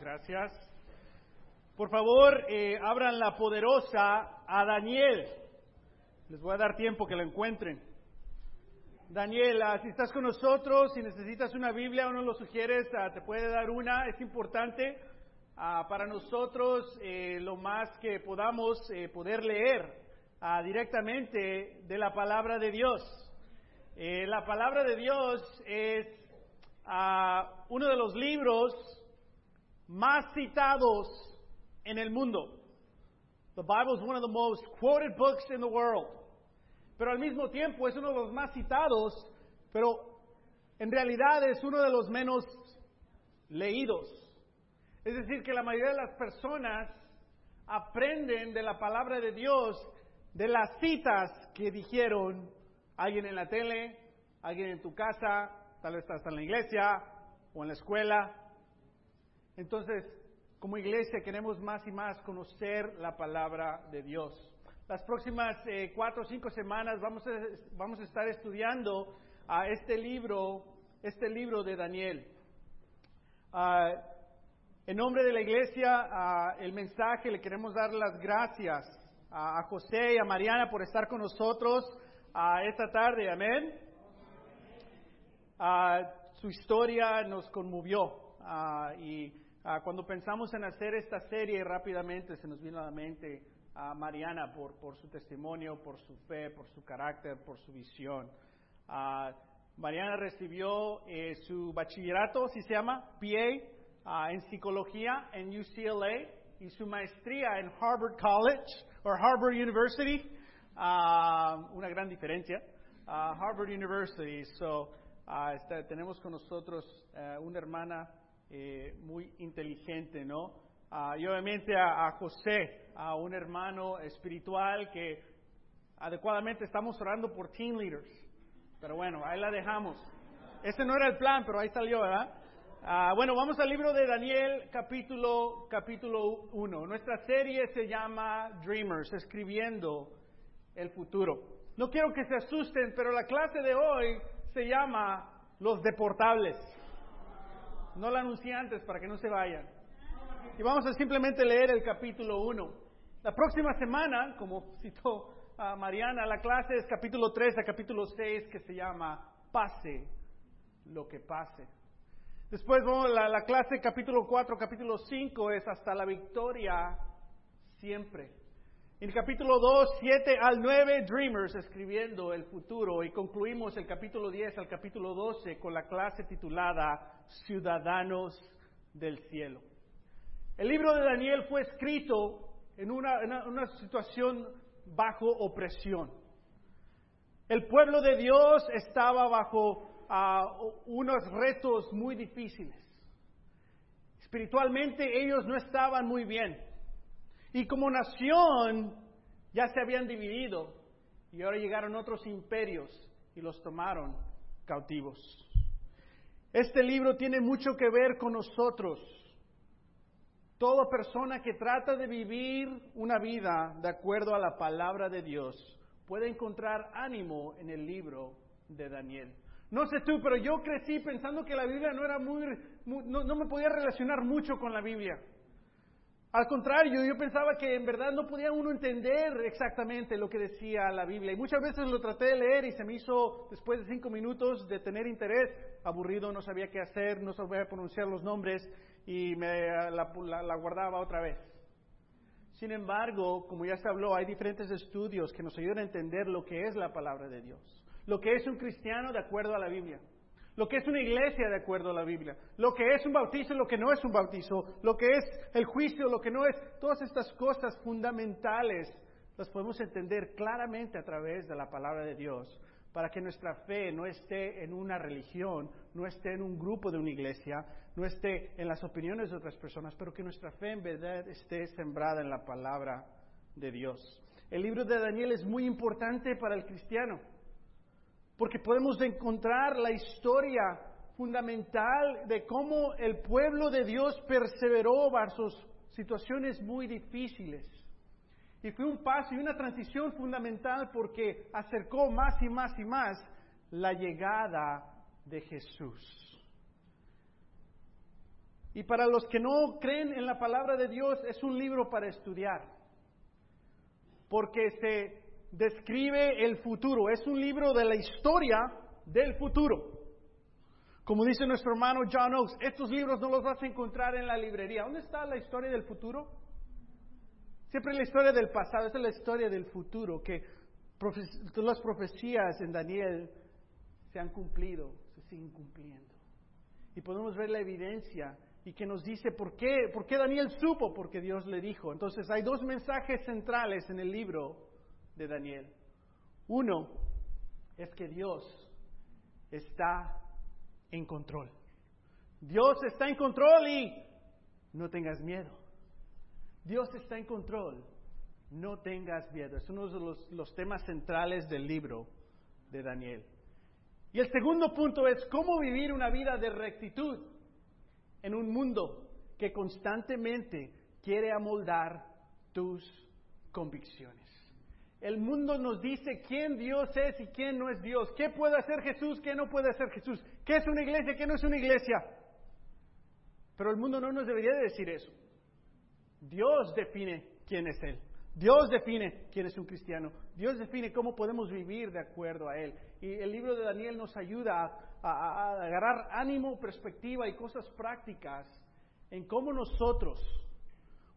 Gracias. Por favor, eh, abran la poderosa a Daniel. Les voy a dar tiempo que lo encuentren. Daniel, ah, si estás con nosotros, si necesitas una Biblia o no lo sugieres, ah, te puede dar una. Es importante ah, para nosotros eh, lo más que podamos eh, poder leer directamente de la palabra de Dios. la palabra de Dios es uno de los libros más citados en el mundo. The Bible is one of the most quoted books in the world. Pero al mismo tiempo es uno de los más citados, pero en realidad es uno de los menos leídos. Es decir, que la mayoría de las personas aprenden de la palabra de Dios de las citas que dijeron alguien en la tele, alguien en tu casa, tal vez estás en la iglesia o en la escuela, entonces, como iglesia queremos más y más conocer la palabra de Dios. Las próximas eh, cuatro o cinco semanas vamos a, vamos a estar estudiando a este libro, este libro de Daniel. Ah, en nombre de la iglesia, el mensaje le queremos dar las gracias a, José y a Mariana por estar con nosotros esta tarde. Amén. su historia nos conmovió y Ah, cuando pensamos en hacer esta serie, rápidamente se nos vino a la mente a Mariana por, por su testimonio, por su fe, por su carácter, por su visión. Ah, Mariana recibió eh, su bachillerato, si se llama, PA, ah, en psicología en UCLA y su maestría en Harvard College o Harvard University. una gran diferencia. Harvard University. So, tenemos con nosotros eh, una hermana eh, muy inteligente, ¿no? Ah, y obviamente a, José, a un hermano espiritual que adecuadamente estamos orando por team leaders. Pero bueno, ahí la dejamos. Ese no era el plan, pero ahí salió, ¿verdad? Ah, bueno, vamos al libro de Daniel, capítulo, capítulo 1. Nuestra serie se llama Dreamers, escribiendo el futuro. No quiero que se asusten, pero la clase de hoy se llama Los Deportables. No la anuncié antes para que no se vayan. Y vamos a simplemente leer el capítulo 1. La próxima semana, como citó a Mariana, la clase es capítulo 3 a capítulo 6 que se llama Pase lo que pase. Después vamos la, la clase capítulo 4, capítulo 5 es hasta la victoria siempre. En el capítulo 2, 7 al 9, Dreamers, escribiendo el futuro. Y concluimos el capítulo 10 al capítulo 12 con la clase titulada ciudadanos del cielo. El libro de Daniel fue escrito en una, situación bajo opresión. El pueblo de Dios estaba bajo ah, unos retos muy difíciles. Espiritualmente ellos no estaban muy bien. Y como nación ya se habían dividido y ahora llegaron otros imperios y los tomaron cautivos. Este libro tiene mucho que ver con nosotros. Toda persona que trata de vivir una vida de acuerdo a la palabra de Dios puede encontrar ánimo en el libro de Daniel. No sé tú, pero yo crecí pensando que la Biblia no era muy, no, no me podía relacionar mucho con la Biblia. Al contrario, yo pensaba que en verdad no podía uno entender exactamente lo que decía la Biblia. Y muchas veces lo traté de leer y se me hizo, después de cinco minutos de tener interés, aburrido, no sabía qué hacer, no sabía pronunciar los nombres y me la, guardaba otra vez. Sin embargo, como ya se habló, hay diferentes estudios que nos ayudan a entender lo que es la palabra de Dios, lo que es un cristiano de acuerdo a la Biblia lo que es una iglesia de acuerdo a la Biblia, lo que es un bautizo, lo que no es un bautizo, lo que es el juicio, lo que no es, todas estas cosas fundamentales las podemos entender claramente a través de la palabra de Dios, para que nuestra fe no esté en una religión, no esté en un grupo de una iglesia, no esté en las opiniones de otras personas, pero que nuestra fe en verdad esté sembrada en la palabra de Dios. El libro de Daniel es muy importante para el cristiano porque podemos encontrar la historia fundamental de cómo el pueblo de Dios perseveró bajo situaciones muy difíciles. Y fue un paso y una transición fundamental porque acercó más y más y más la llegada de Jesús. Y para los que no creen en la palabra de Dios, es un libro para estudiar. Porque se describe el futuro. Es un libro de la historia del futuro. Como dice nuestro hermano John Oakes, estos libros no los vas a encontrar en la librería. ¿Dónde está la historia del futuro? Siempre la historia del pasado, esta es la historia del futuro, que las profecías en Daniel se han cumplido, se siguen cumpliendo. Y podemos ver la evidencia y que nos dice por qué, por qué Daniel supo, porque Dios le dijo. Entonces hay dos mensajes centrales en el libro de Daniel. Uno es que Dios está en control. Dios está en control y no tengas miedo. Dios está en control. No tengas miedo. Es uno de los, los, temas centrales del libro de Daniel. Y el segundo punto es cómo vivir una vida de rectitud en un mundo que constantemente quiere amoldar tus convicciones. El mundo nos dice quién Dios es y quién no es Dios, qué puede hacer Jesús, qué no puede hacer Jesús, qué es una iglesia, qué no es una iglesia. Pero el mundo no nos debería decir eso. Dios define quién es Él. Dios define quién es un cristiano. Dios define cómo podemos vivir de acuerdo a Él. Y el libro de Daniel nos ayuda a, a agarrar ánimo, perspectiva y cosas prácticas en cómo nosotros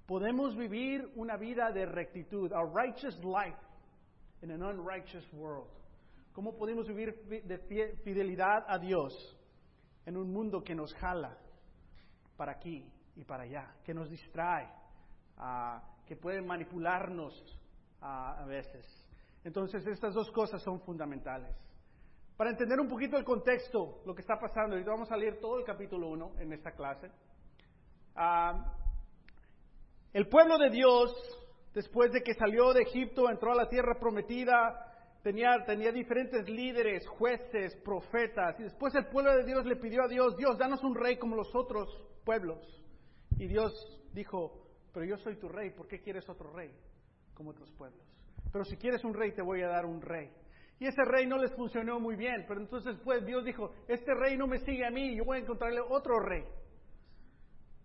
podemos vivir una vida de rectitud, a righteous life in an unrighteous world. ¿Cómo podemos vivir de fidelidad a Dios en un mundo que nos jala para aquí y para allá, que nos distrae, uh, que puede manipularnos uh, a veces? Entonces, estas dos cosas son fundamentales. Para entender un poquito el contexto, lo que está pasando, ahorita vamos a leer todo el capítulo 1 en esta clase. Uh, el pueblo de Dios después de que salió de Egipto, entró a la tierra prometida, tenía, diferentes líderes, jueces, profetas, y después el pueblo de Dios le pidió a Dios, Dios, danos un rey como los otros pueblos. Y Dios dijo, pero yo soy tu rey, ¿por qué quieres otro rey como otros pueblos? Pero si quieres un rey, te voy a dar un rey. Y ese rey no les funcionó muy bien, pero entonces pues Dios dijo, este rey no me sigue a mí, yo voy a encontrarle otro rey.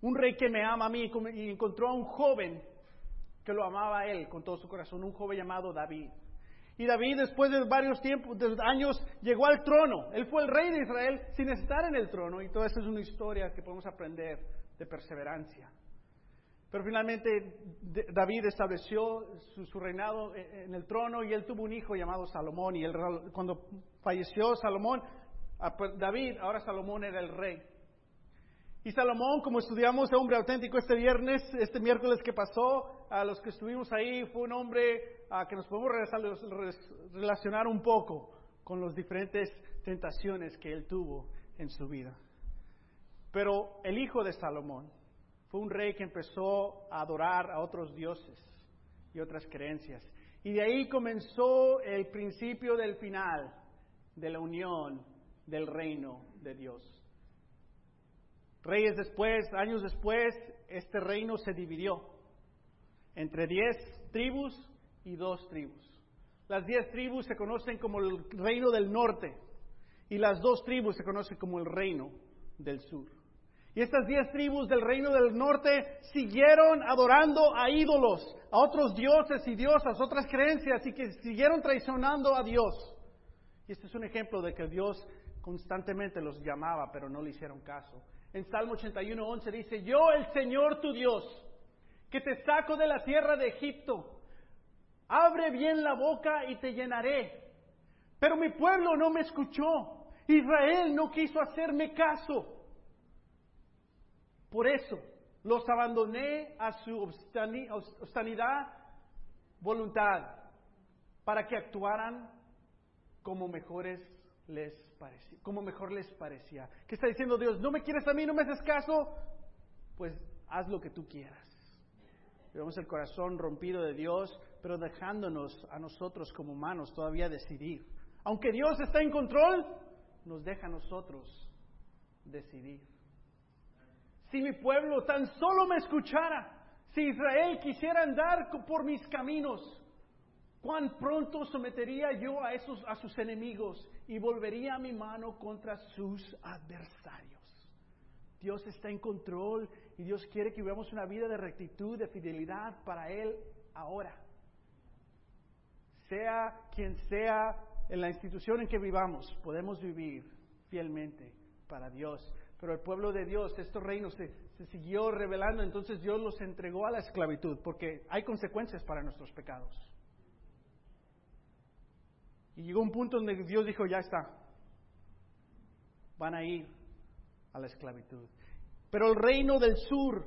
Un rey que me ama a mí y encontró a un joven que lo amaba él con todo su corazón, un joven llamado David. Y David, después de varios tiempos, de años, llegó al trono. Él fue el rey de Israel sin estar en el trono. Y toda esta es una historia que podemos aprender de perseverancia. Pero finalmente David estableció su, reinado en el trono y él tuvo un hijo llamado Salomón. Y cuando falleció Salomón, pues, David, ahora Salomón era el rey. Y Salomón, como estudiamos hombre auténtico este viernes, este miércoles que pasó, a los que estuvimos ahí, fue un hombre a que nos podemos relacionar un poco con las diferentes tentaciones que él tuvo en su vida. Pero el hijo de Salomón fue un rey que empezó a adorar a otros dioses y otras creencias. Y de ahí comenzó el principio del final de la unión del reino de Dios. Reyes después, años después, este reino se dividió entre diez tribus y dos tribus. Las diez tribus se conocen como el reino del norte y las dos tribus se conocen como el reino del sur. Y estas diez tribus del reino del norte siguieron adorando a ídolos, a otros dioses y diosas, otras creencias, y que siguieron traicionando a Dios. Y este es un ejemplo de que Dios constantemente los llamaba, pero no le hicieron caso. En Salmo 81, 11 dice, yo el Señor tu Dios, que te saco de la tierra de Egipto, abre bien la boca y te llenaré. Pero mi pueblo no me escuchó, Israel no quiso hacerme caso. Por eso los abandoné a su obstinidad voluntad, para que actuaran como mejores les como mejor les parecía. ¿Qué está diciendo Dios? ¿No me quieres a mí, no me haces caso? Pues haz lo que tú quieras. Vemos el corazón rompido de Dios, pero dejándonos a nosotros como humanos todavía decidir. Aunque Dios está en control, nos deja a nosotros decidir. Si mi pueblo tan solo me escuchara, si Israel quisiera andar por mis caminos, cuán pronto sometería yo a esos a sus enemigos y volvería mi mano contra sus adversarios. Dios está en control y Dios quiere que vivamos una vida de rectitud, de fidelidad para Él ahora. Sea quien sea en la institución en que vivamos, podemos vivir fielmente para Dios. Pero el pueblo de Dios, estos reinos se, se siguió revelando, entonces Dios los entregó a la esclavitud, porque hay consecuencias para nuestros pecados. Y llegó un punto donde Dios dijo, ya está, van a ir a la esclavitud. Pero el reino del sur,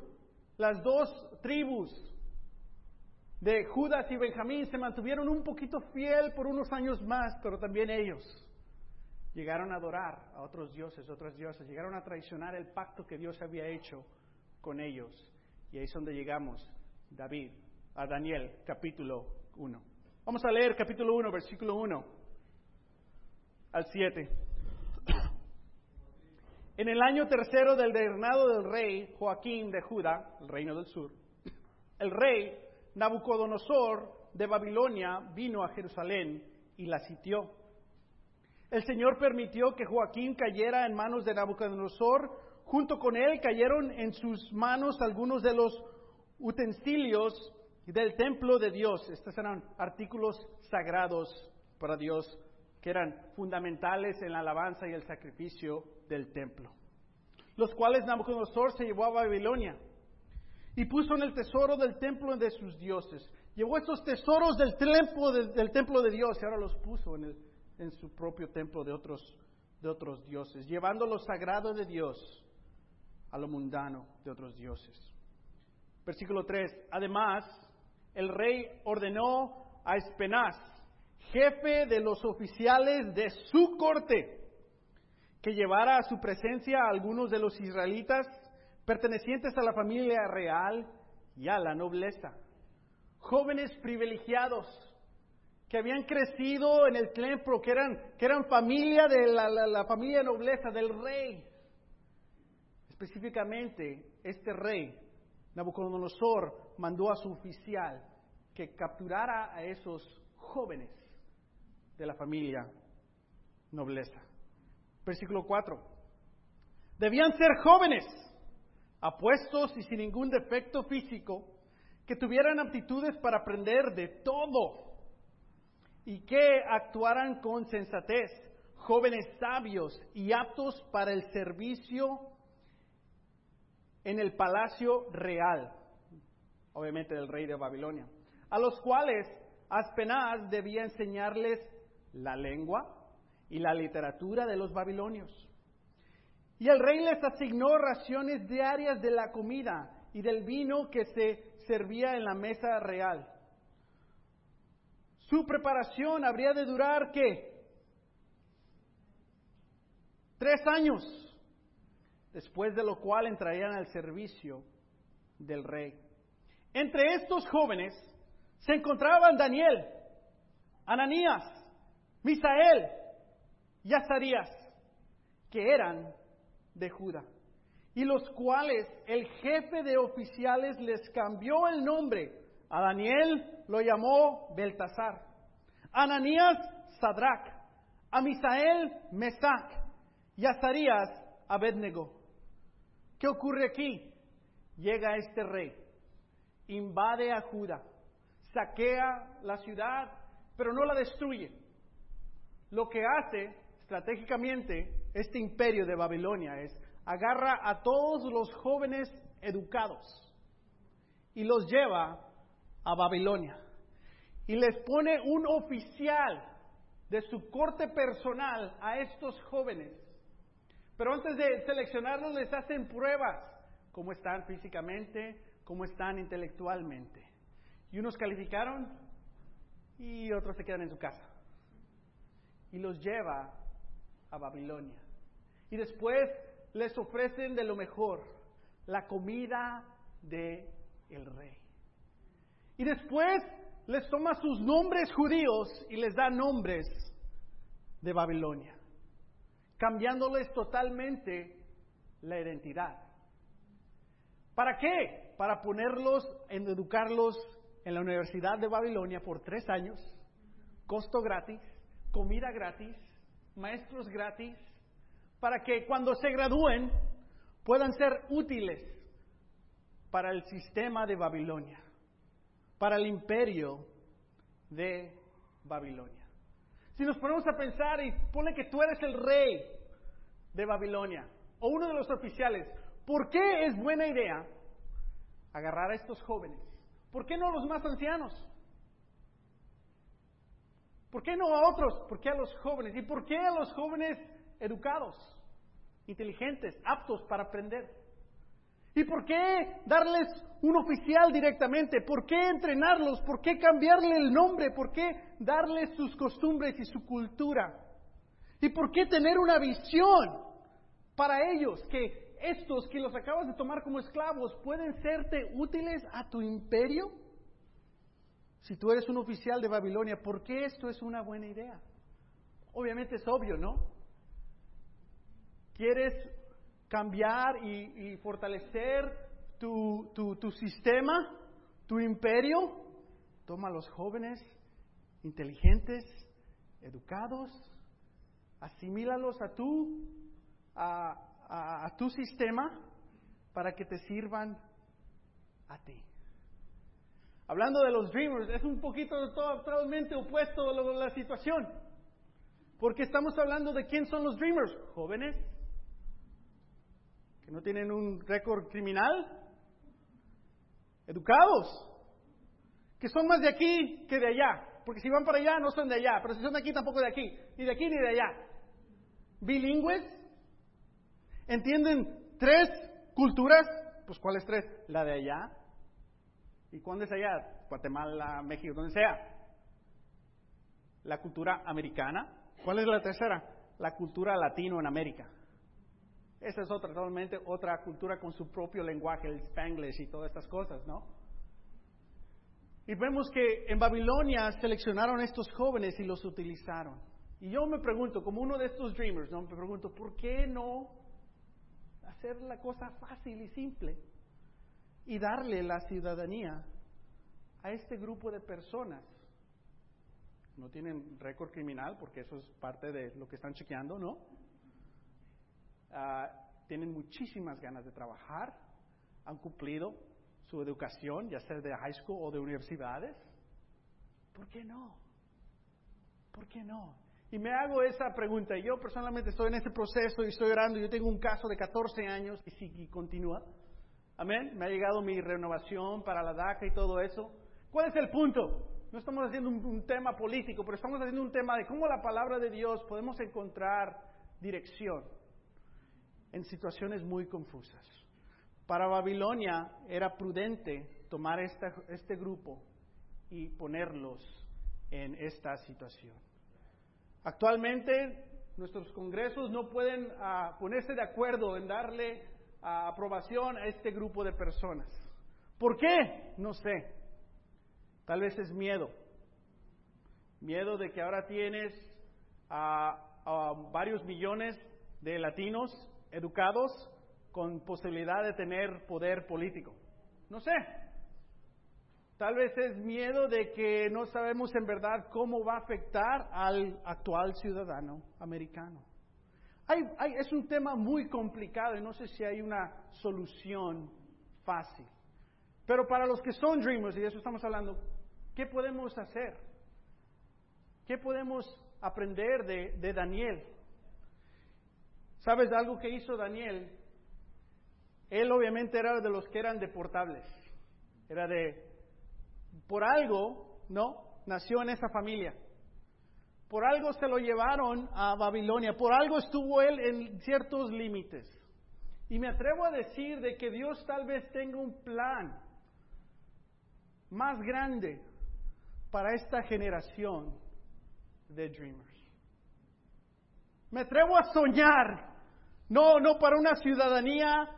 las dos tribus de Judas y Benjamín se mantuvieron un poquito fiel por unos años más, pero también ellos llegaron a adorar a otros dioses, otras dioses, llegaron a traicionar el pacto que Dios había hecho con ellos. Y ahí es donde llegamos, David, a Daniel, capítulo 1. Vamos a leer capítulo 1, versículo 1 al 7. En el año tercero del reinado del rey Joaquín de Judá, el reino del sur, el rey Nabucodonosor de Babilonia vino a Jerusalén y la sitió. El Señor permitió que Joaquín cayera en manos de Nabucodonosor. Junto con él cayeron en sus manos algunos de los utensilios del templo de Dios. Estos eran artículos sagrados para Dios que eran fundamentales en la alabanza y el sacrificio del templo, los cuales Nabucodonosor se llevó a Babilonia y puso en el tesoro del templo de sus dioses. Llevó estos tesoros del templo de, del templo de Dios y ahora los puso en, el, en su propio templo de otros, de otros dioses, llevando lo sagrado de Dios a lo mundano de otros dioses. Versículo 3. Además, el rey ordenó a Espenaz, jefe de los oficiales de su corte, que llevara a su presencia a algunos de los israelitas pertenecientes a la familia real y a la nobleza, jóvenes privilegiados que habían crecido en el templo, que eran, familia de la familia nobleza del rey. Específicamente, este rey, Nabucodonosor, mandó a su oficial que capturara a esos jóvenes de la familia nobleza. Versículo 4. Debían ser jóvenes, apuestos y sin ningún defecto físico, que tuvieran aptitudes para aprender de todo y que actuaran con sensatez, jóvenes sabios y aptos para el servicio en el palacio real, obviamente del rey de Babilonia, a los cuales Aspenaz debía enseñarles la lengua y la literatura de los babilonios. Y el rey les asignó raciones diarias de la comida y del vino que se servía en la mesa real. Su preparación habría de durar, ¿qué? Tres años, después de lo cual entrarían al servicio del rey. Entre estos jóvenes se encontraban Daniel, Ananías, Misael y Azarías, que eran de Judá, y los cuales el jefe de oficiales les cambió el nombre. A Daniel lo llamó Beltasar, Ananías Sadrach, a Misael Mesac y Azarías Abednego. ¿Qué ocurre aquí? Llega este rey, invade a Judá, saquea la ciudad, pero no la destruye. Lo que hace estratégicamente este imperio de Babilonia es agarra a todos los jóvenes educados y los lleva a Babilonia y les pone un oficial de su corte personal a estos jóvenes. Pero antes de seleccionarlos les hacen pruebas, cómo están físicamente, cómo están intelectualmente. Y unos calificaron y otros se quedan en su casa. Y los lleva a Babilonia. Y después les ofrecen de lo mejor, la comida de el rey. Y después les toma sus nombres judíos y les da nombres de Babilonia, cambiándoles totalmente la identidad. ¿Para qué? Para ponerlos educarlos en la Universidad de Babilonia por tres años, costo gratis, comida gratis, maestros gratis, para que cuando se gradúen puedan ser útiles para el sistema de Babilonia, para el imperio de Babilonia. Si nos ponemos a pensar y pone que tú eres el rey de Babilonia o uno de los oficiales, ¿por qué es buena idea agarrar a estos jóvenes? ¿Por qué no a los más ancianos? ¿Por qué no a otros? ¿Por qué a los jóvenes? ¿Y por qué a los jóvenes educados, inteligentes, aptos para aprender? ¿Y por qué darles un oficial directamente? ¿Por qué entrenarlos? ¿Por qué cambiarle el nombre? ¿Por qué darles sus costumbres y su cultura? ¿Y por qué tener una visión para ellos que estos que los acabas de tomar como esclavos pueden serte útiles a tu imperio? Si tú eres un oficial de Babilonia, ¿por qué esto es una buena idea? Obviamente es obvio, ¿no? ¿Quieres cambiar y, fortalecer tu, tu sistema, tu imperio? Toma a los jóvenes inteligentes, educados, asimílalos a tu, a, a tu sistema para que te sirvan a ti. Hablando de los dreamers, es un poquito totalmente opuesto a la situación. Porque estamos hablando de quién son los dreamers. Jóvenes que no tienen un récord criminal. Educados. Que son más de aquí que de allá. Porque si van para allá no son de allá. Pero si son de aquí tampoco de aquí. Ni de aquí ni de allá. Bilingües. ¿Entienden tres culturas? Pues ¿cuáles tres? La de allá, ¿Y cuándo es allá? Guatemala, México, donde sea. La cultura americana. ¿Cuál es la tercera? La cultura latino en América. Esa es otra, totalmente otra cultura con su propio lenguaje, el spanglish y todas estas cosas, ¿no? Y vemos que en Babilonia seleccionaron estos jóvenes y los utilizaron. Y yo me pregunto, como uno de estos dreamers, ¿no? Me pregunto, ¿por qué no hacer la cosa fácil y simple? y darle la ciudadanía a este grupo de personas. No tienen récord criminal porque eso es parte de lo que están chequeando, ¿no? Ah, tienen muchísimas ganas de trabajar, han cumplido su educación, ya sea de high school o de universidades. ¿Por qué no? ¿Por qué no? Y me hago esa pregunta. Yo personalmente estoy en ese proceso y estoy orando. Yo tengo un caso de 14 años y sigue continúa. Amén. Me ha llegado mi renovación para la DACA y todo eso. ¿Cuál es el punto? No estamos haciendo un, tema político, pero estamos haciendo un tema de cómo la palabra de Dios podemos encontrar dirección en situaciones muy confusas. Para Babilonia era prudente tomar este grupo y ponerlos en esta situación. Actualmente nuestros congresos no pueden ah, ponerse de acuerdo en darle aprobación a este grupo de personas. ¿Por qué? No sé. Tal vez es miedo. Miedo de que ahora tienes a, varios millones de latinos educados con posibilidad de tener poder político. No sé. Tal vez es miedo de que no sabemos en verdad cómo va a afectar al actual ciudadano americano es un tema muy complicado y no sé si hay una solución fácil. Pero para los que son dreamers, y de eso estamos hablando, ¿qué podemos hacer? ¿Qué podemos aprender de, de Daniel? ¿Sabes algo que hizo Daniel? Él obviamente era de los que eran deportables. Era de, por algo, ¿no? Nació en esa familia. Por algo se lo llevaron a Babilonia, por algo estuvo él en ciertos límites. Y me atrevo a decir de que Dios tal vez tenga un plan más grande para esta generación de dreamers. Me atrevo a soñar, no, no para una ciudadanía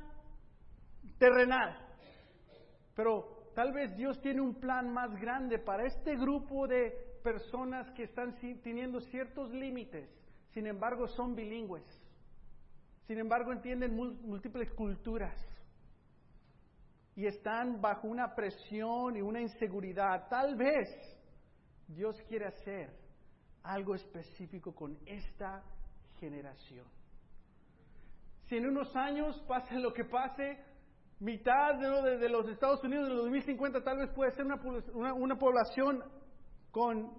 terrenal, pero tal vez Dios tiene un plan más grande para este grupo de personas que están teniendo ciertos límites, sin embargo son bilingües, sin embargo entienden múltiples culturas y están bajo una presión y una inseguridad. Tal vez Dios quiere hacer algo específico con esta generación. Si en unos años, pase lo que pase, mitad de, los Estados Unidos en los 2050 tal vez puede ser una, población con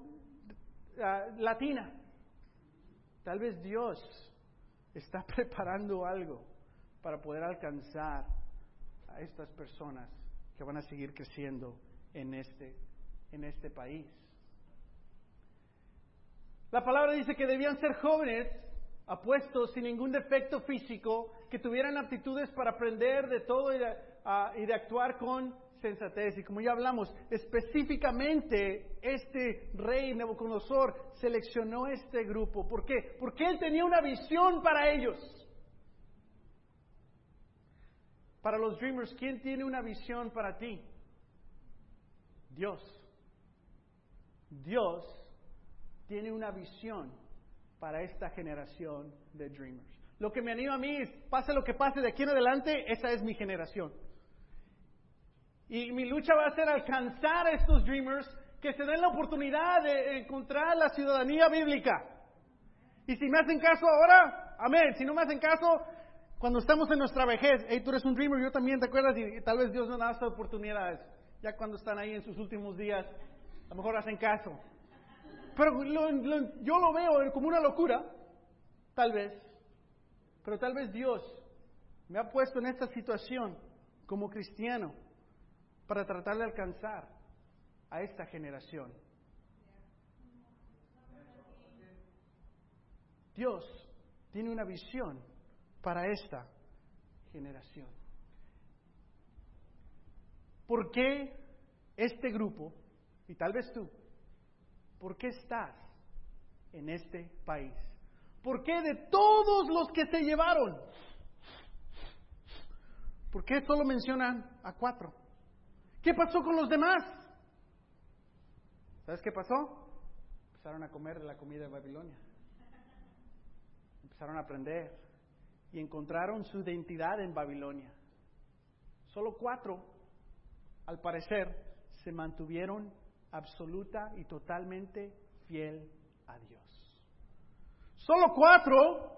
ah, latina. Tal vez Dios está preparando algo para poder alcanzar a estas personas que van a seguir creciendo en este, en este país. La palabra dice que debían ser jóvenes, apuestos, sin ningún defecto físico, que tuvieran aptitudes para aprender de todo y de, actuar con sensatez. Y como ya hablamos, específicamente este rey Nebuchadnezzar seleccionó este grupo. ¿Por qué? Porque él tenía una visión para ellos. Para los dreamers, ¿quién tiene una visión para ti? Dios. Dios tiene una visión para esta generación de dreamers. Lo que me anima a mí es, pase lo que pase de aquí en adelante, esa es mi generación. Y mi lucha va a ser alcanzar a estos dreamers que se den la oportunidad de encontrar la ciudadanía bíblica. Y si me hacen caso ahora, amén. Si no me hacen caso, cuando estamos en nuestra vejez, hey, tú eres un dreamer, yo también, ¿te acuerdas? Y, tal vez Dios no da estas oportunidades. Ya cuando están ahí en sus últimos días, a lo mejor hacen caso. Pero yo lo veo como una locura, tal vez. Pero tal vez Dios me ha puesto en esta situación como cristiano para tratar de alcanzar a esta generación. Dios tiene una visión para esta generación. ¿Por qué este grupo, y tal vez tú, ¿Por qué estás en este país? ¿Por qué de todos los que se llevaron? ¿Por qué solo mencionan a cuatro? ¿Qué pasó con los demás? ¿Sabes qué pasó? Empezaron a comer de la comida de Babilonia. Empezaron a aprender y encontraron su identidad en Babilonia. Solo cuatro, al parecer, se mantuvieron absoluta y totalmente fiel a Dios. Solo cuatro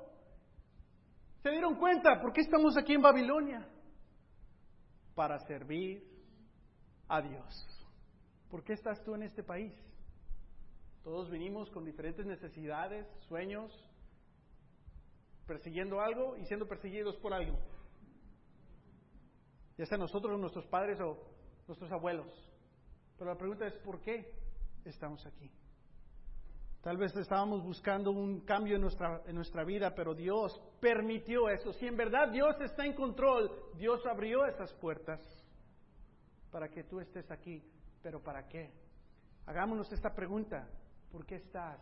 se dieron cuenta, ¿por qué estamos aquí en Babilonia? Para servir a Dios. ¿Por qué estás tú en este país? Todos venimos con diferentes necesidades, sueños, persiguiendo algo y siendo perseguidos por algo. Ya sea nosotros, nuestros padres o nuestros abuelos. Pero la pregunta es, ¿por qué estamos aquí? Tal vez estábamos buscando un cambio en nuestra, en nuestra vida, pero Dios permitió eso. Si en verdad Dios está en control, Dios abrió esas puertas para que tú estés aquí. ¿Pero para qué? Hagámonos esta pregunta. ¿Por qué estás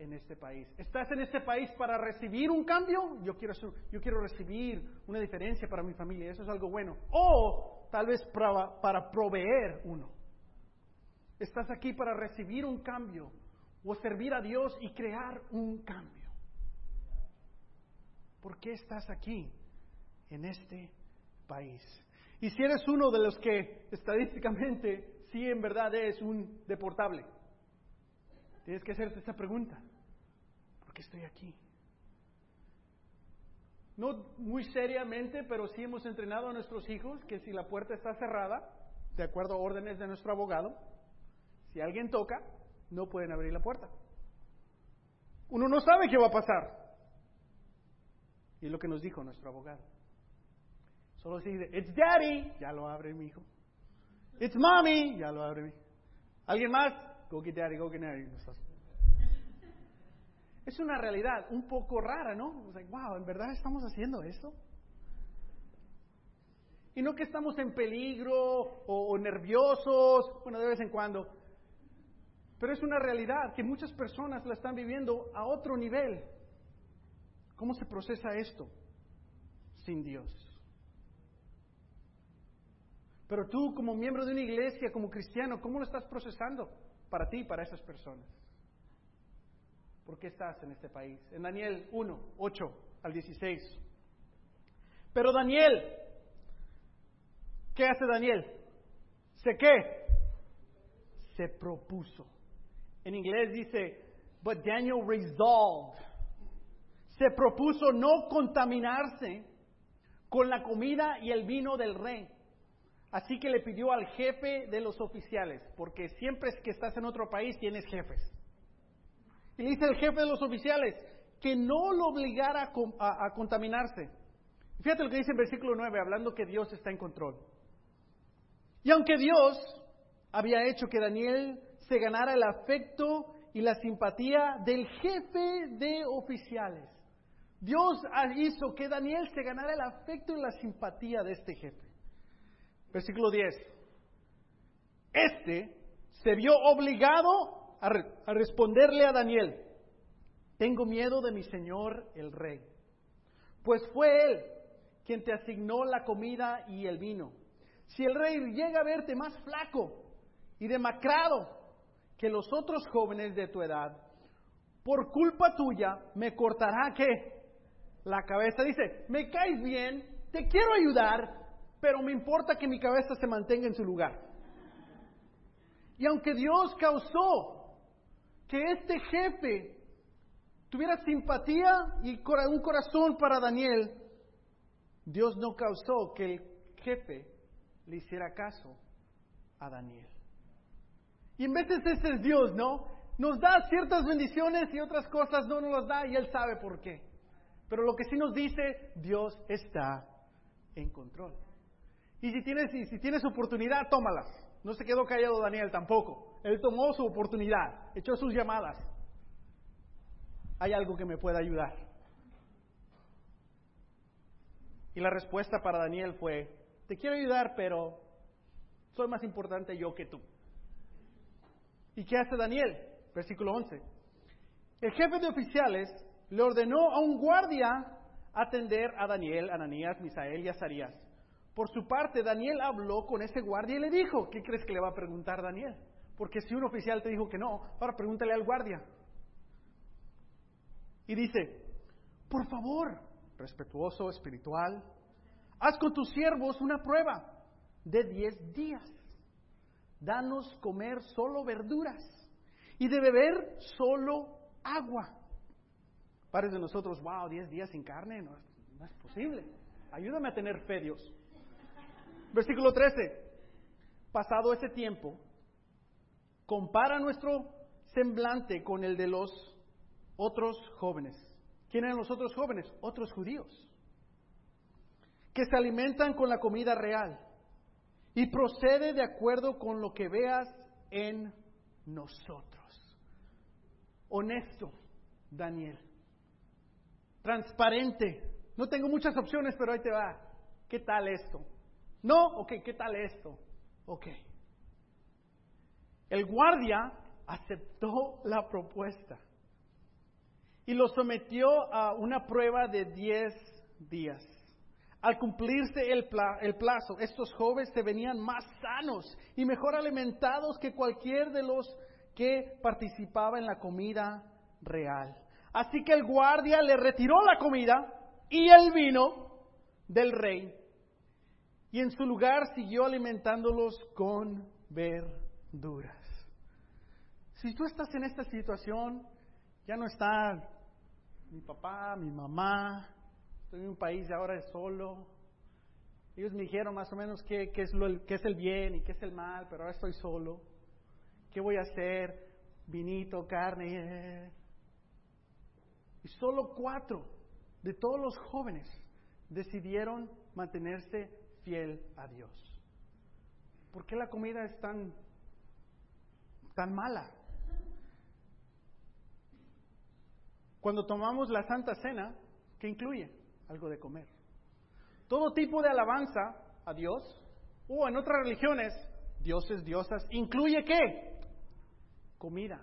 en este país? ¿Estás en este país para recibir un cambio? Yo quiero, yo quiero recibir una diferencia para mi familia. Eso es algo bueno. O tal vez para, para proveer uno. Estás aquí para recibir un cambio o servir a Dios y crear un cambio. ¿Por qué estás aquí en este país? Y si eres uno de los que estadísticamente sí en verdad es un deportable, tienes que hacerte esta pregunta. ¿Por qué estoy aquí? No muy seriamente, pero sí hemos entrenado a nuestros hijos que si la puerta está cerrada, de acuerdo a órdenes de nuestro abogado, si alguien toca, no pueden abrir la puerta. Uno no sabe qué va a pasar. Y es lo que nos dijo nuestro abogado. Solo si dice, it's daddy, ya lo abre mi hijo. It's mommy, ya lo abre mi ¿Alguien más? Go get daddy, go get daddy. Es una realidad un poco rara, ¿no? Like, wow, ¿en verdad estamos haciendo eso? Y no que estamos en peligro o nerviosos, bueno, de vez en cuando, pero es una realidad que muchas personas la están viviendo a otro nivel. ¿Cómo se procesa esto sin Dios? Pero tú como miembro de una iglesia, como cristiano, ¿cómo lo estás procesando para ti y para esas personas? ¿Por qué estás en este país? En Daniel 1, 8 al 16. Pero Daniel, ¿qué hace Daniel? ¿Se qué? Se propuso. En inglés dice, but Daniel resolved. Se propuso no contaminarse con la comida y el vino del rey. Así que le pidió al jefe de los oficiales, porque siempre que estás en otro país tienes jefes. Y dice el jefe de los oficiales que no lo obligara a, contaminarse. Fíjate lo que dice en versículo 9, hablando que Dios está en control. Y aunque Dios había hecho que Daniel se ganara el afecto y la simpatía del jefe de oficiales, Dios hizo que Daniel se ganara el afecto y la simpatía de este jefe. Versículo 10. Este se vio obligado a, a responderle a Daniel, tengo miedo de mi señor el rey, pues fue él quien te asignó la comida y el vino. Si el rey llega a verte más flaco y demacrado que los otros jóvenes de tu edad, por culpa tuya me cortará qué? la cabeza. Dice, me caes bien, te quiero ayudar, pero me importa que mi cabeza se mantenga en su lugar. Y aunque Dios causó que este jefe tuviera simpatía y un corazón para Daniel, Dios no causó que el jefe le hiciera caso a Daniel. Y en veces ese es Dios, ¿no? Nos da ciertas bendiciones y otras cosas no nos las da y Él sabe por qué. Pero lo que sí nos dice, Dios está en control. Y si tienes, si tienes oportunidad, tómalas. No se quedó callado Daniel tampoco. Él tomó su oportunidad, echó sus llamadas. Hay algo que me pueda ayudar. Y la respuesta para Daniel fue, te quiero ayudar, pero soy más importante yo que tú. ¿Y qué hace Daniel? Versículo 11. El jefe de oficiales le ordenó a un guardia atender a Daniel, Ananías, Misael y Azarías. Por su parte, Daniel habló con ese guardia y le dijo, ¿qué crees que le va a preguntar Daniel? Porque si un oficial te dijo que no, ahora pregúntale al guardia. Y dice, por favor, respetuoso, espiritual, haz con tus siervos una prueba de diez días. Danos comer solo verduras y de beber solo agua Pares de nosotros, wow, 10 días sin carne, no, es posible. Ayúdame a tener fe, Dios. Versículo 13. Pasado ese tiempo, compara nuestro semblante con el de los otros jóvenes. ¿Quién eran los otros jóvenes? Otros judíos. Que se alimentan con la comida real. Y procede de acuerdo con lo que veas en nosotros. Honesto, Daniel transparente. No tengo muchas opciones, pero ahí te va. ¿Qué tal esto? No, ok, ¿qué tal esto? Ok. El guardia aceptó la propuesta y lo sometió a una prueba de 10 días. Al cumplirse el, plazo, estos jóvenes se venían más sanos y mejor alimentados que cualquier de los que participaba en la comida real. Así que el guardia le retiró la comida y el vino del rey y en su lugar siguió alimentándolos con verduras. Si tú estás en esta situación, ya no está mi papá, mi mamá, estoy en un país de ahora solo. Ellos me dijeron más o menos qué, es lo, qué es el bien y qué es el mal, pero ahora estoy solo. ¿Qué voy a hacer? Vinito, carne. Y solo cuatro de todos los jóvenes decidieron mantenerse fiel a Dios. ¿Por qué la comida es tan, tan mala? Cuando tomamos la Santa Cena, ¿qué incluye? Algo de comer. Todo tipo de alabanza a Dios, o en otras religiones, dioses, diosas, incluye qué? Comida.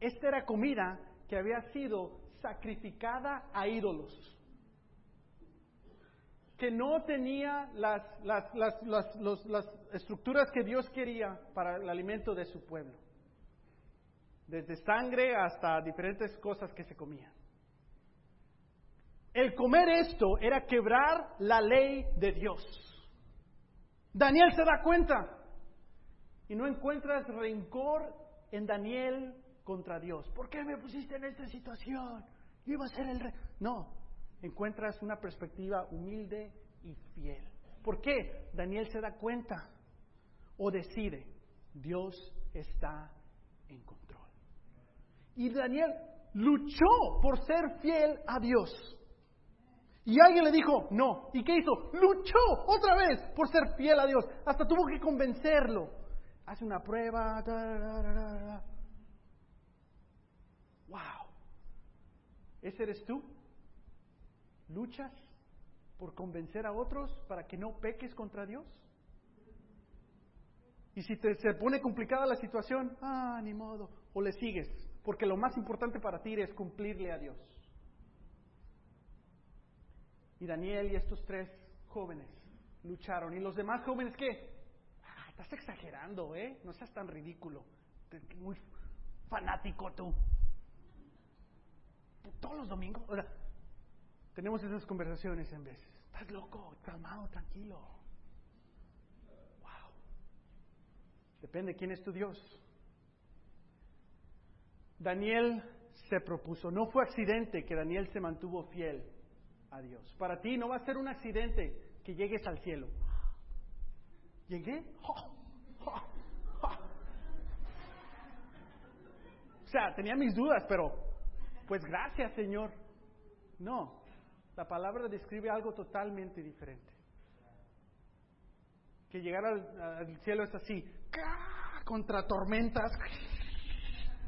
Esta era comida que había sido sacrificada a ídolos, que no tenía las, las, las, estructuras que Dios quería para el alimento de su pueblo, desde sangre hasta diferentes cosas que se comían. El comer esto era quebrar la ley de Dios. Daniel se da cuenta y no encuentras rencor en Daniel contra Dios. ¿Por qué me pusiste en esta situación? Yo iba a ser el rey. No, encuentras una perspectiva humilde y fiel. ¿Por qué? Daniel se da cuenta o decide, Dios está en control. Y Daniel luchó por ser fiel a Dios. Y alguien le dijo, no. ¿Y qué hizo? Luchó otra vez por ser fiel a Dios. Hasta tuvo que convencerlo. Hace una prueba. wow. ¿Ese eres tú? ¿Luchas por convencer a otros para que no peques contra Dios? Y si te, se pone complicada la situación, ah, ni modo, o le sigues, porque lo más importante para ti es cumplirle a Dios. Y Daniel y estos tres jóvenes lucharon. ¿Y los demás jóvenes qué? Ah, estás exagerando, ¿eh? No seas tan ridículo. Muy fanático tú. Todos los domingos. O tenemos esas conversaciones en veces. Estás loco, calmado, tranquilo. Wow. Depende quién es tu Dios. Daniel se propuso. No fue accidente que Daniel se mantuvo fiel a Dios. Para ti no va a ser un accidente que llegues al cielo. ¿Llegué? O sea, tenía mis dudas, pero pues gracias Señor. No, la palabra describe algo totalmente diferente. Que llegar al, cielo es así, contra tormentas,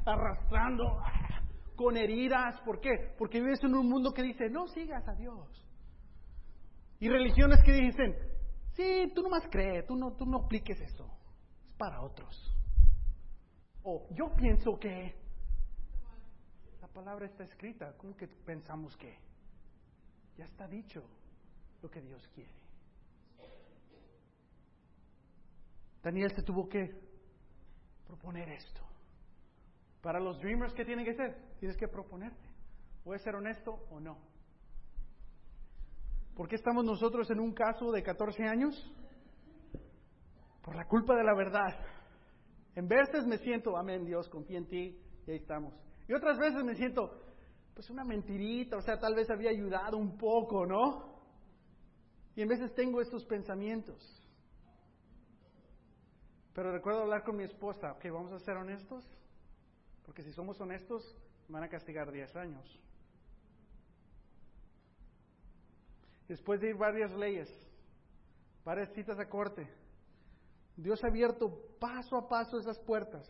arrastrando, con heridas. ¿Por qué? Porque vives en un mundo que dice, no sigas a Dios. Y religiones que dicen, sí, tú no más crees, tú no, tú no apliques eso. Es para otros. O yo pienso que la palabra está escrita, ¿cómo que pensamos que? Ya está dicho lo que Dios quiere. Daniel se tuvo que proponer esto. Para los dreamers, ¿qué tienen que ser? Tienes que proponerte. ¿Puedes ser honesto o no? ¿Por qué estamos nosotros en un caso de 14 años? Por la culpa de la verdad. En veces me siento, amén Dios, confía en ti y ahí estamos. Y otras veces me siento, pues una mentirita, o sea, tal vez había ayudado un poco, ¿no? Y en veces tengo estos pensamientos. Pero recuerdo hablar con mi esposa, ok, vamos a ser honestos. Porque si somos honestos, van a castigar 10 años. Después de ir varias leyes, varias citas a corte, Dios ha abierto paso a paso esas puertas,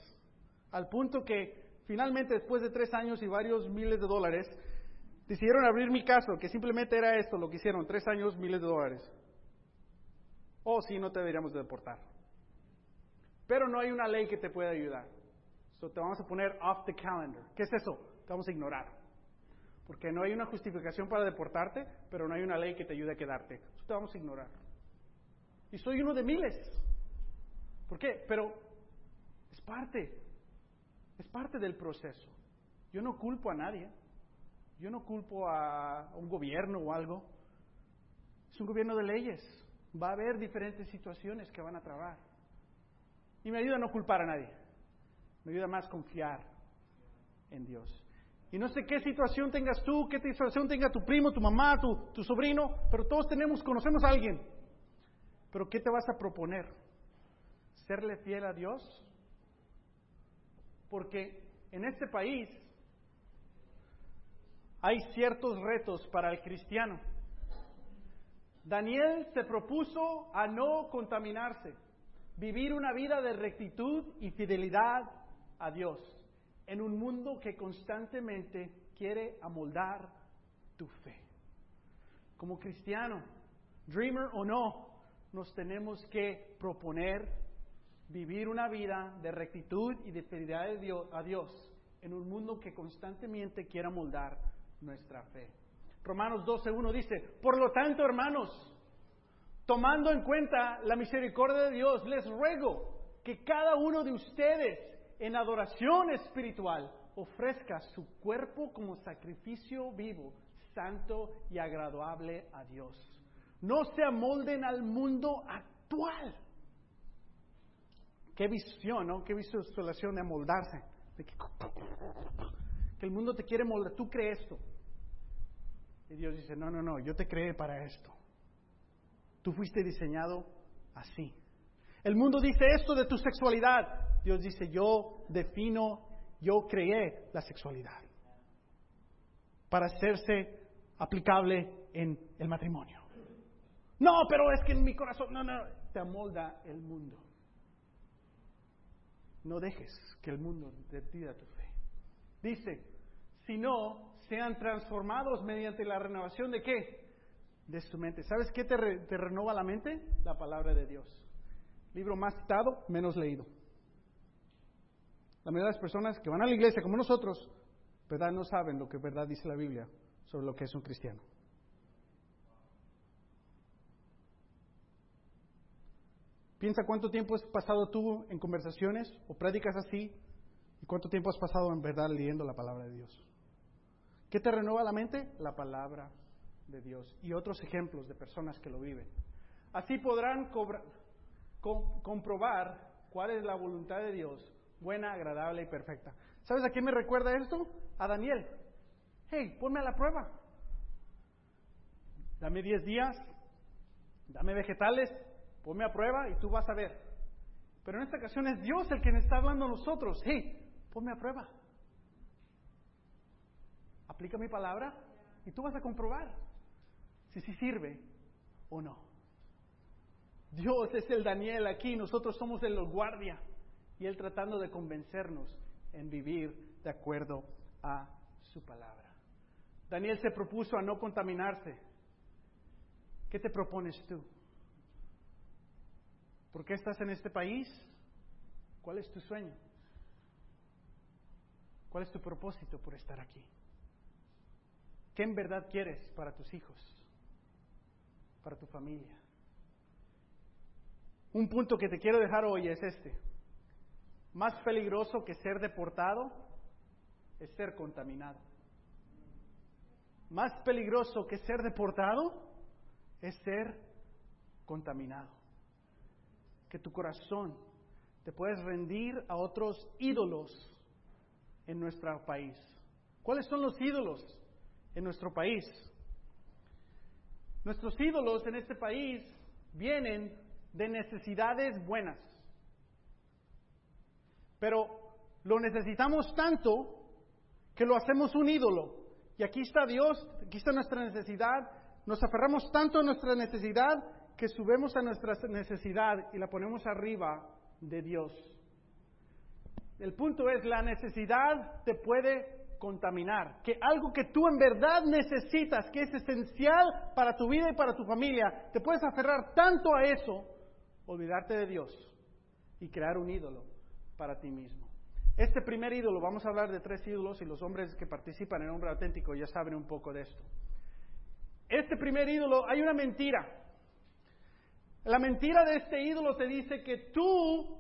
al punto que finalmente después de tres años y varios miles de dólares, decidieron abrir mi caso, que simplemente era esto lo que hicieron, tres años, miles de dólares. Oh, sí, no te deberíamos deportar. Pero no hay una ley que te pueda ayudar te vamos a poner off the calendar. ¿Qué es eso? Te vamos a ignorar. Porque no hay una justificación para deportarte, pero no hay una ley que te ayude a quedarte. te vamos a ignorar. Y soy uno de miles. ¿Por qué? Pero es parte. Es parte del proceso. Yo no culpo a nadie. Yo no culpo a un gobierno o algo. Es un gobierno de leyes. Va a haber diferentes situaciones que van a trabar. Y me ayuda a no culpar a nadie. Me ayuda más confiar en Dios. Y no sé qué situación tengas tú, qué situación tenga tu primo, tu mamá, tu, tu sobrino, pero todos tenemos, conocemos a alguien. Pero ¿qué te vas a proponer? ¿Serle fiel a Dios? Porque en este país hay ciertos retos para el cristiano. Daniel se propuso a no contaminarse, vivir una vida de rectitud y fidelidad a Dios en un mundo que constantemente quiere amoldar tu fe. Como cristiano, dreamer o no, nos tenemos que proponer vivir una vida de rectitud y de fidelidad a Dios en un mundo que constantemente quiere amoldar nuestra fe. Romanos 12.1 dice, por lo tanto, hermanos, tomando en cuenta la misericordia de Dios, les ruego que cada uno de ustedes en adoración espiritual, ofrezca su cuerpo como sacrificio vivo, santo y agradable a Dios. No se amolden al mundo actual. Qué visión, ¿no? Qué visualización de amoldarse. que, que el mundo te quiere moldar. Tú crees esto. Y Dios dice, no, no, no, yo te creé para esto. Tú fuiste diseñado así. El mundo dice esto de tu sexualidad. Dios dice, yo defino, yo creé la sexualidad para hacerse aplicable en el matrimonio. No, pero es que en mi corazón, no, no, te amolda el mundo. No dejes que el mundo decida tu fe. Dice, si no, sean transformados mediante la renovación de qué? De su mente. ¿Sabes qué te, te renova la mente? La palabra de Dios. Libro más citado, menos leído. La mayoría de las personas que van a la iglesia como nosotros, ¿verdad? No saben lo que verdad dice la Biblia sobre lo que es un cristiano. Piensa cuánto tiempo has pasado tú en conversaciones o prácticas así y cuánto tiempo has pasado en verdad leyendo la palabra de Dios. ¿Qué te renueva la mente? La palabra de Dios y otros ejemplos de personas que lo viven. Así podrán comprobar cuál es la voluntad de Dios, buena, agradable y perfecta. ¿Sabes a qué me recuerda esto? A Daniel. Hey, ponme a la prueba. Dame 10 días, dame vegetales, ponme a prueba y tú vas a ver. Pero en esta ocasión es Dios el que nos está hablando a nosotros. Hey, ponme a prueba. Aplica mi palabra y tú vas a comprobar si sí sirve o no. Dios es el Daniel aquí, nosotros somos el guardia y él tratando de convencernos en vivir de acuerdo a su palabra. Daniel se propuso a no contaminarse. ¿Qué te propones tú? ¿Por qué estás en este país? ¿Cuál es tu sueño? ¿Cuál es tu propósito por estar aquí? ¿Qué en verdad quieres para tus hijos? Para tu familia. Un punto que te quiero dejar hoy es este. Más peligroso que ser deportado es ser contaminado. Más peligroso que ser deportado es ser contaminado que tu corazón te puedes rendir a otros ídolos en nuestro país. ¿Cuáles son los ídolos en nuestro país? Nuestros ídolos en este país vienen de necesidades buenas. Pero lo necesitamos tanto que lo hacemos un ídolo. Y aquí está Dios, aquí está nuestra necesidad. Nos aferramos tanto a nuestra necesidad que subemos a nuestra necesidad y la ponemos arriba de Dios. El punto es, la necesidad te puede contaminar, que algo que tú en verdad necesitas, que es esencial para tu vida y para tu familia, te puedes aferrar tanto a eso, olvidarte de Dios y crear un ídolo para ti mismo. Este primer ídolo, vamos a hablar de tres ídolos y los hombres que participan en Hombre Auténtico ya saben un poco de esto. Este primer ídolo, hay una mentira la mentira de este ídolo te dice que tú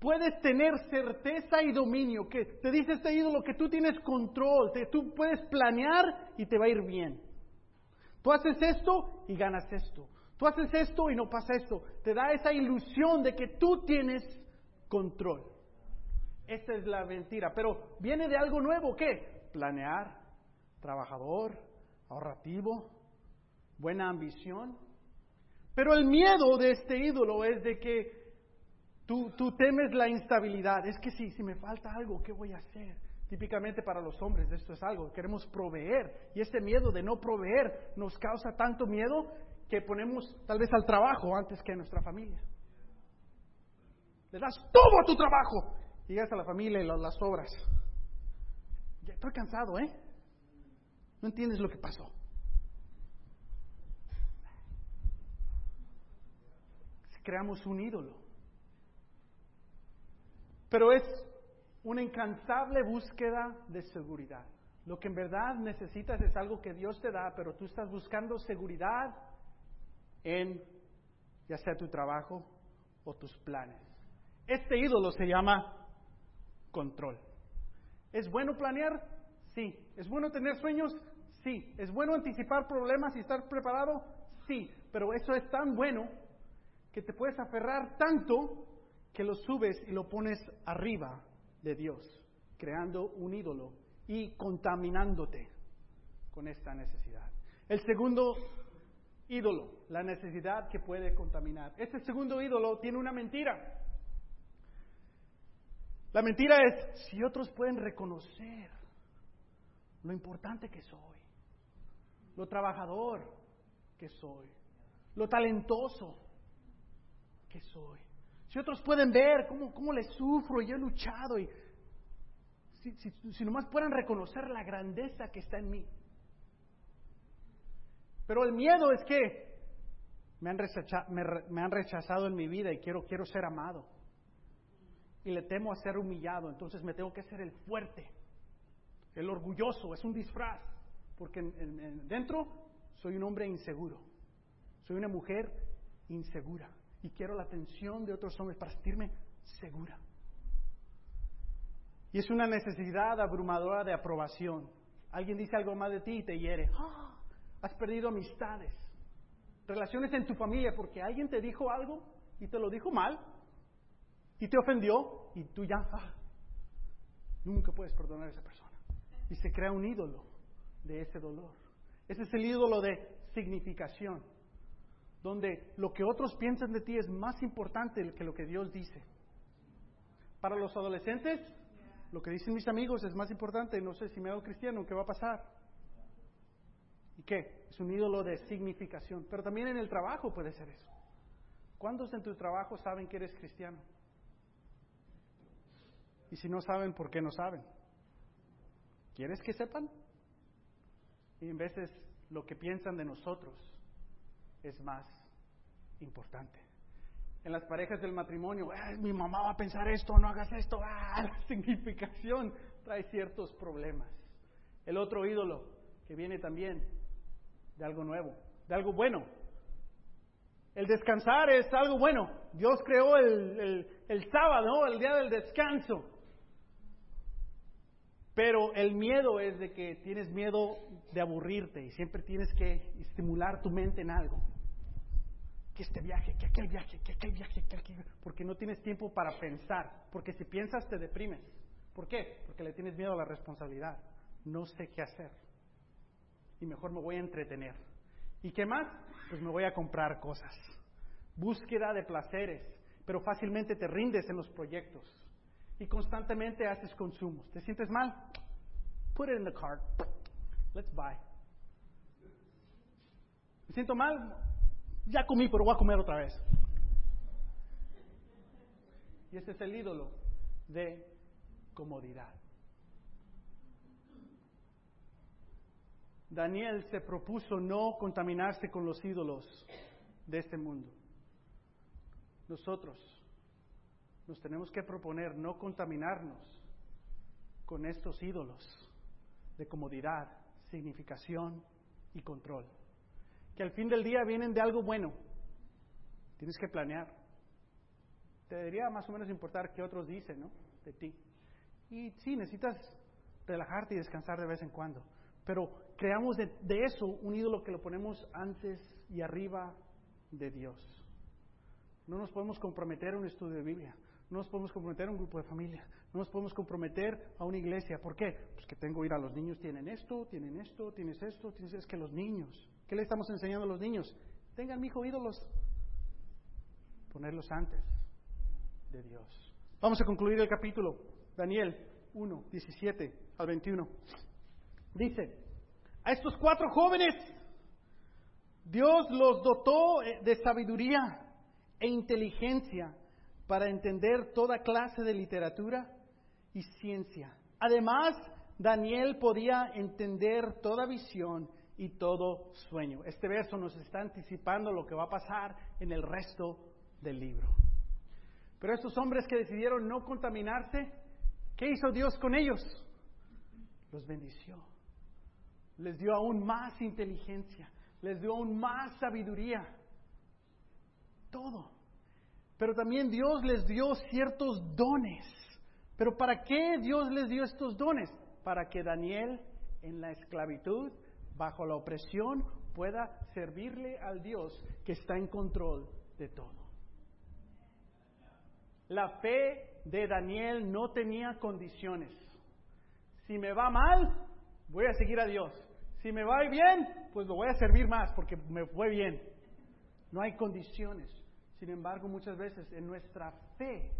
puedes tener certeza y dominio, que te dice este ídolo que tú tienes control, que tú puedes planear y te va a ir bien. Tú haces esto y ganas esto. Tú haces esto y no pasa esto. Te da esa ilusión de que tú tienes control. Esta es la mentira. Pero viene de algo nuevo, ¿qué? Planear, trabajador, ahorrativo, buena ambición. Pero el miedo de este ídolo es de que tú, tú temes la instabilidad. Es que si, si me falta algo, ¿qué voy a hacer? Típicamente para los hombres esto es algo, queremos proveer y ese miedo de no proveer nos causa tanto miedo que ponemos tal vez al trabajo antes que a nuestra familia. Le das todo a tu trabajo llegas a la familia y las obras. Ya estoy cansado, ¿eh? No entiendes lo que pasó. creamos un ídolo. Pero es una incansable búsqueda de seguridad. Lo que en verdad necesitas es algo que Dios te da, pero tú estás buscando seguridad en ya sea tu trabajo o tus planes. Este ídolo se llama control. ¿Es bueno planear? Sí. ¿Es bueno tener sueños? Sí. ¿Es bueno anticipar problemas y estar preparado? Sí. Pero eso es tan bueno que te puedes aferrar tanto que lo subes y lo pones arriba de Dios, creando un ídolo y contaminándote con esta necesidad. El segundo ídolo, la necesidad que puede contaminar. Este segundo ídolo tiene una mentira. La mentira es si otros pueden reconocer lo importante que soy, lo trabajador que soy, lo talentoso que soy. Si otros pueden ver cómo, cómo le sufro y he luchado y si, si, si nomás puedan reconocer la grandeza que está en mí. Pero el miedo es que me han, rechazado, me, han rechazado en mi vida y quiero, ser amado. Y le temo a ser humillado, entonces me tengo que ser el fuerte, el orgulloso, es un disfraz, porque dentro soy un hombre inseguro, soy una mujer insegura y quiero la atención de otros hombres para sentirme segura. Y es una necesidad abrumadora de aprobación. Alguien dice algo más de ti y te hiere. ¡Ah! Has perdido amistades, relaciones en tu familia porque alguien te dijo algo y te lo dijo mal y te ofendió y tú ya ah, nunca puedes perdonar a esa persona. Y se crea un ídolo de ese dolor. Ese es el ídolo de significación, donde lo que otros piensan de ti es más importante que lo que Dios dice. Para los adolescentes, lo que dicen mis amigos es más importante. No sé si me hago cristiano, ¿qué va a pasar? ¿Y qué? Es un ídolo de significación. Pero también en el trabajo puede ser eso. ¿Cuántos en tu trabajo saben que eres cristiano? Y si no saben, ¿por qué no saben? ¿Quieres que sepan? Y en veces lo que piensan de nosotros es más importante. En las parejas del matrimonio, mi mamá va a pensar esto, no hagas esto, ah, la significación trae ciertos problemas. El otro ídolo que viene también de algo nuevo, de algo bueno. El descansar es algo bueno. Dios creó el, el, sábado, el día del descanso. Pero el miedo es de que tienes miedo de aburrirte y siempre tienes que estimular tu mente en algo. Que este viaje, que aquel viaje, que aquel viaje, que aquel Porque no tienes tiempo para pensar. Porque si piensas te deprimes. ¿Por qué? Porque le tienes miedo a la responsabilidad. No sé qué hacer y mejor me voy a entretener. ¿Y qué más? Pues me voy a comprar cosas. Búsqueda de placeres, pero fácilmente te rindes en los proyectos y constantemente haces consumos. ¿Te sientes mal? Put it in the cart. Let's buy. ¿Me siento mal? Ya comí, pero voy a comer otra vez. Y este es el ídolo de comodidad. Daniel se propuso no contaminarse con los ídolos de este mundo. Nosotros nos tenemos que proponer no contaminarnos con estos ídolos de comodidad, significación y control, que al fin del día vienen de algo bueno. Tienes que planear. Te debería más o menos importar qué otros dicen, ¿no? De ti. Y sí, necesitas relajarte y descansar de vez en cuando. Pero creamos de, eso un ídolo que lo ponemos antes y arriba de Dios. No nos podemos comprometer a un estudio de Biblia, no nos podemos comprometer a un grupo de familia, no nos podemos comprometer a una iglesia. ¿Por qué? Pues que tengo que ir a los niños, tienen esto, tienen esto, tienes esto, tienes es que los niños. ¿Qué le estamos enseñando a los niños? Tengan, mi hijo, ídolos. Ponerlos antes de Dios. Vamos a concluir el capítulo. Daniel 1, 17 al 21. Dice, a estos cuatro jóvenes Dios los dotó eh, de sabiduría e inteligencia para entender toda clase de literatura y ciencia. Además, Daniel podía entender toda visión y todo sueño. Este verso nos está anticipando lo que va a pasar en el resto del libro. Pero estos hombres que decidieron no contaminarse, ¿qué hizo Dios con ellos? Los bendició les dio aún más inteligencia, les dio aún más sabiduría, todo. Pero también Dios les dio ciertos dones. ¿Pero para qué Dios les dio estos dones? Para que Daniel en la esclavitud, bajo la opresión, pueda servirle al Dios que está en control de todo. La fe de Daniel no tenía condiciones. Si me va mal, voy a seguir a Dios. Si me va bien, pues lo voy a servir más porque me fue bien. No hay condiciones. Sin embargo, muchas veces en nuestra fe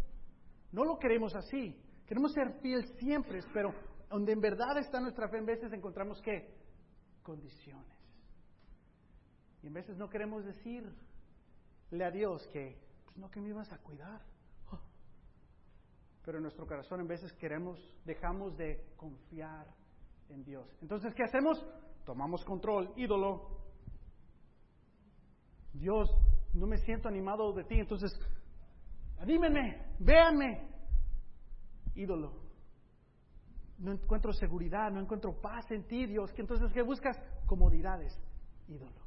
no lo queremos así. Queremos ser fiel siempre, pero donde en verdad está nuestra fe, en veces encontramos qué? Condiciones. Y en veces no queremos decirle a Dios que, pues no que me ibas a cuidar. Oh. Pero en nuestro corazón en veces queremos, dejamos de confiar en Dios. Entonces, ¿qué hacemos? Tomamos control, ídolo. Dios, no me siento animado de ti, entonces, anímenme, véanme. Ídolo. No encuentro seguridad, no encuentro paz en ti, Dios. Entonces, ¿qué buscas? Comodidades. Ídolo.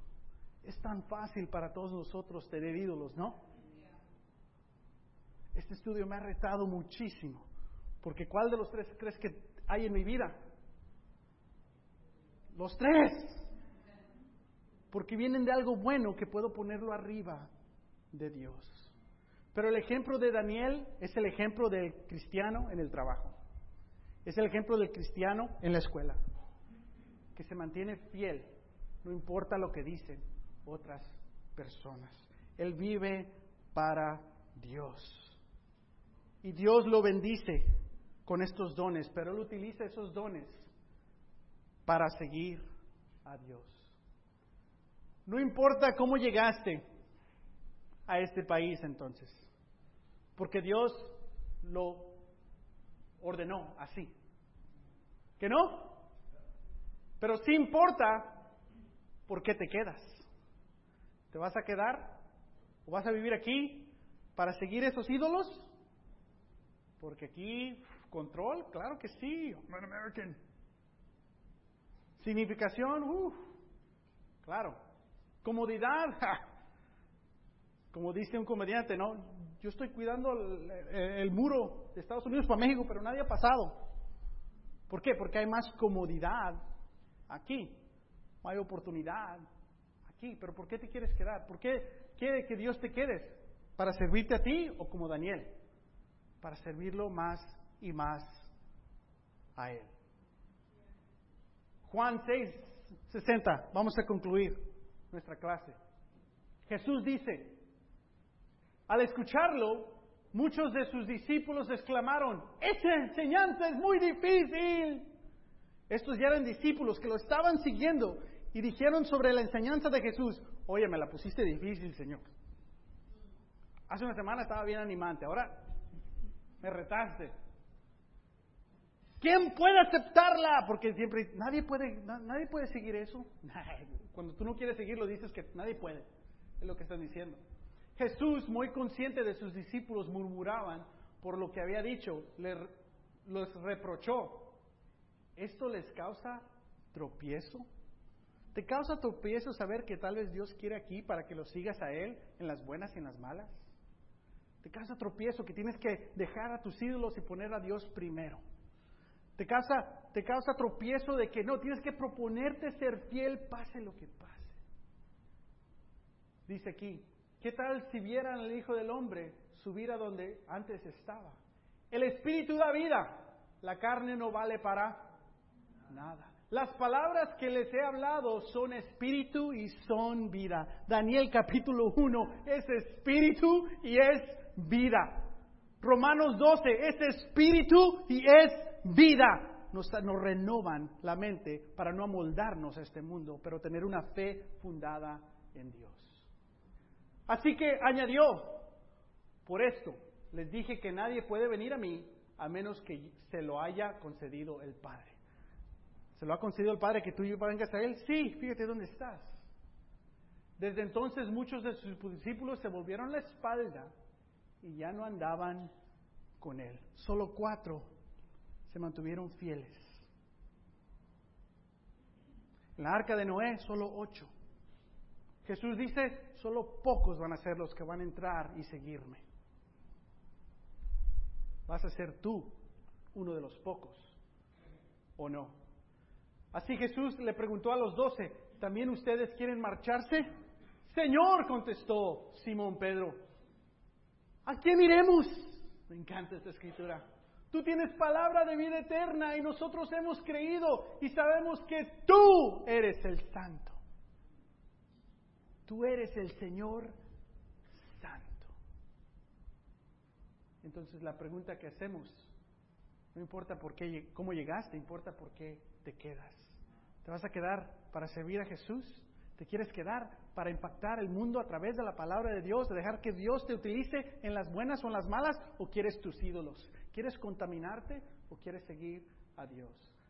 Es tan fácil para todos nosotros tener ídolos, ¿no? Este estudio me ha retado muchísimo. Porque ¿cuál de los tres crees que hay en mi vida? Los tres. Porque vienen de algo bueno que puedo ponerlo arriba de Dios. Pero el ejemplo de Daniel es el ejemplo del cristiano en el trabajo. Es el ejemplo del cristiano en la escuela. Que se mantiene fiel, no importa lo que dicen otras personas. Él vive para Dios. Y Dios lo bendice con estos dones, pero Él utiliza esos dones para seguir a Dios. No importa cómo llegaste a este país entonces, porque Dios lo ordenó así. ¿Que no? Pero sí importa por qué te quedas. ¿Te vas a quedar o vas a vivir aquí para seguir esos ídolos? Porque aquí, control, claro que sí, American. Significación, uff, claro. Comodidad, como dice un comediante, ¿no? Yo estoy cuidando el, muro de Estados Unidos para México, pero nadie ha pasado. ¿Por qué? Porque hay más comodidad aquí. Hay oportunidad aquí. Pero ¿por qué te quieres quedar? ¿Por qué quiere que Dios te quedes? ¿Para servirte a ti o como Daniel? Para servirlo más y más a Él. Juan 6, 60. Vamos a concluir nuestra clase. Jesús dice, al escucharlo, muchos de sus discípulos exclamaron, esa enseñanza es muy difícil. Estos ya eran discípulos que lo estaban siguiendo y dijeron sobre la enseñanza de Jesús, oye, me la pusiste difícil, Señor. Hace una semana estaba bien animante, ahora me retaste. ¿Quién puede aceptarla? Porque siempre nadie puede, nadie puede seguir eso. Cuando tú no quieres seguirlo dices que nadie puede. Es lo que están diciendo. Jesús, muy consciente de sus discípulos, murmuraban por lo que había dicho, los reprochó. ¿Esto les causa tropiezo? ¿Te causa tropiezo saber que tal vez Dios quiere aquí para que lo sigas a Él en las buenas y en las malas? ¿Te causa tropiezo que tienes que dejar a tus ídolos y poner a Dios primero? Te causa, te causa tropiezo de que no, tienes que proponerte ser fiel, pase lo que pase. Dice aquí, ¿qué tal si vieran al Hijo del Hombre subir a donde antes estaba? El Espíritu da vida, la carne no vale para nada. Las palabras que les he hablado son espíritu y son vida. Daniel capítulo 1 es espíritu y es vida. Romanos 12 es espíritu y es vida. Nos, renovan la mente para no amoldarnos a este mundo, pero tener una fe fundada en Dios. Así que añadió, por esto les dije que nadie puede venir a mí a menos que se lo haya concedido el Padre. ¿Se lo ha concedido el Padre que tú vengas a Él? Sí, fíjate dónde estás. Desde entonces muchos de sus discípulos se volvieron la espalda y ya no andaban con Él. Solo cuatro se mantuvieron fieles. En la arca de Noé, solo ocho. Jesús dice, solo pocos van a ser los que van a entrar y seguirme. ¿Vas a ser tú uno de los pocos o no? Así Jesús le preguntó a los doce, ¿también ustedes quieren marcharse? Señor, contestó Simón Pedro, ¿a quién iremos? Me encanta esta escritura. Tú tienes palabra de vida eterna y nosotros hemos creído y sabemos que tú eres el santo. Tú eres el Señor santo. Entonces la pregunta que hacemos, no importa por qué, cómo llegaste, importa por qué te quedas. ¿Te vas a quedar para servir a Jesús? ¿Te quieres quedar para impactar el mundo a través de la palabra de Dios, de dejar que Dios te utilice en las buenas o en las malas? ¿O quieres tus ídolos? ¿Quieres contaminarte o quieres seguir a Dios?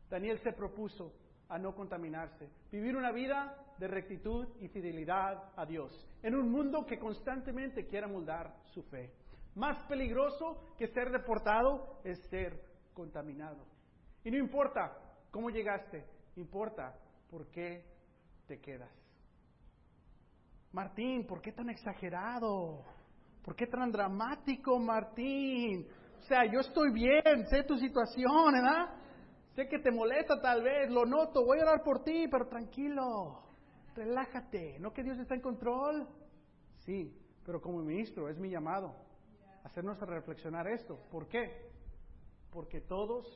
Daniel se propuso a no contaminarse, vivir una vida de rectitud y fidelidad a Dios, en un mundo que constantemente quiera moldar su fe. Más peligroso que ser deportado es ser contaminado. Y no importa cómo llegaste, importa por qué te quedas. Martín, ¿por qué tan exagerado? ¿Por qué tan dramático, Martín? Sea, yo estoy bien, sé tu situación, ¿verdad? Sé que te molesta tal vez, lo noto, voy a orar por ti, pero tranquilo, relájate, ¿no que Dios está en control? Sí, pero como ministro es mi llamado, hacernos reflexionar esto. ¿Por qué? Porque todos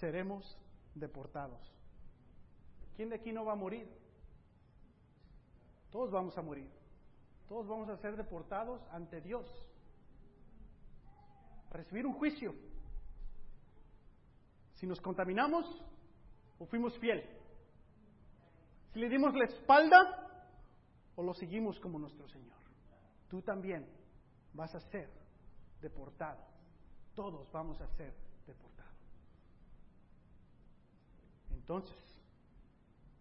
seremos deportados. ¿Quién de aquí no va a morir? Todos vamos a morir. Todos vamos a ser deportados ante Dios. Recibir un juicio. Si nos contaminamos o fuimos fiel. Si le dimos la espalda o lo seguimos como nuestro Señor. Tú también vas a ser deportado. Todos vamos a ser deportados. Entonces,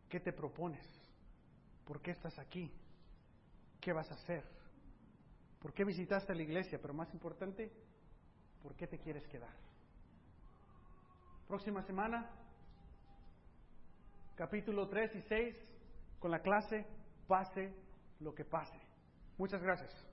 ¿qué te propones? ¿Por qué estás aquí? ¿Qué vas a hacer? ¿Por qué visitaste la iglesia? Pero más importante, ¿por qué te quieres quedar? Próxima semana, capítulo 3 y 6, con la clase Pase lo que pase. Muchas gracias.